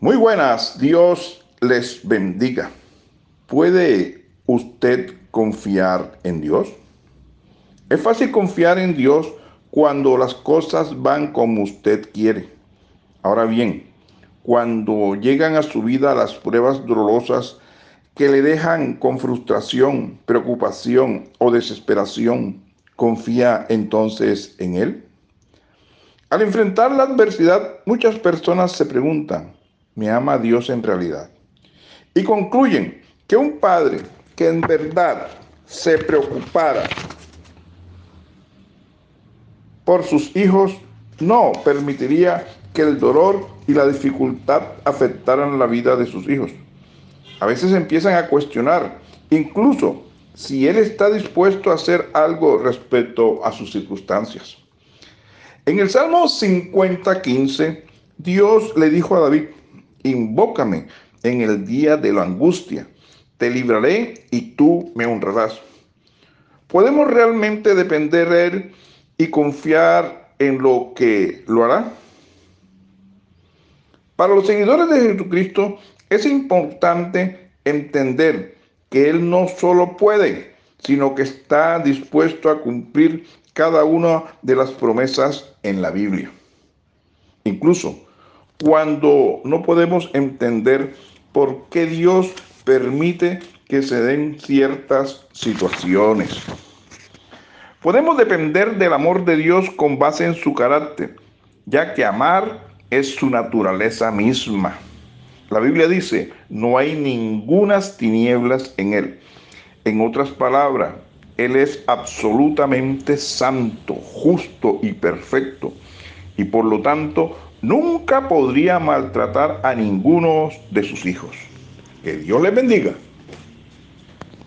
Muy buenas, Dios les bendiga. ¿Puede usted confiar en Dios? Es fácil confiar en Dios cuando las cosas van como usted quiere. Ahora bien, cuando llegan a su vida las pruebas dolorosas que le dejan con frustración, preocupación o desesperación, ¿confía entonces en Él? Al enfrentar la adversidad, muchas personas se preguntan, ¿me ama Dios en realidad? Y concluyen que un padre que en verdad se preocupara por sus hijos no permitiría que el dolor y la dificultad afectaran la vida de sus hijos. A veces empiezan a cuestionar, incluso si él está dispuesto a hacer algo respecto a sus circunstancias. En el Salmo 50, 15, Dios le dijo a David, invócame en el día de la angustia, te libraré y tú me honrarás. ¿Podemos realmente depender de Él y confiar en lo que lo hará? Para los seguidores de Jesucristo es importante entender que Él no solo puede, sino que está dispuesto a cumplir cada una de las promesas en la Biblia. Incluso cuando no podemos entender por qué Dios permite que se den ciertas situaciones. Podemos depender del amor de Dios con base en su carácter, ya que amar es su naturaleza misma. La Biblia dice, no hay ningunas tinieblas en él. En otras palabras, él es absolutamente santo, justo y perfecto. Y por lo tanto, nunca podría maltratar a ninguno de sus hijos. Que Dios les bendiga.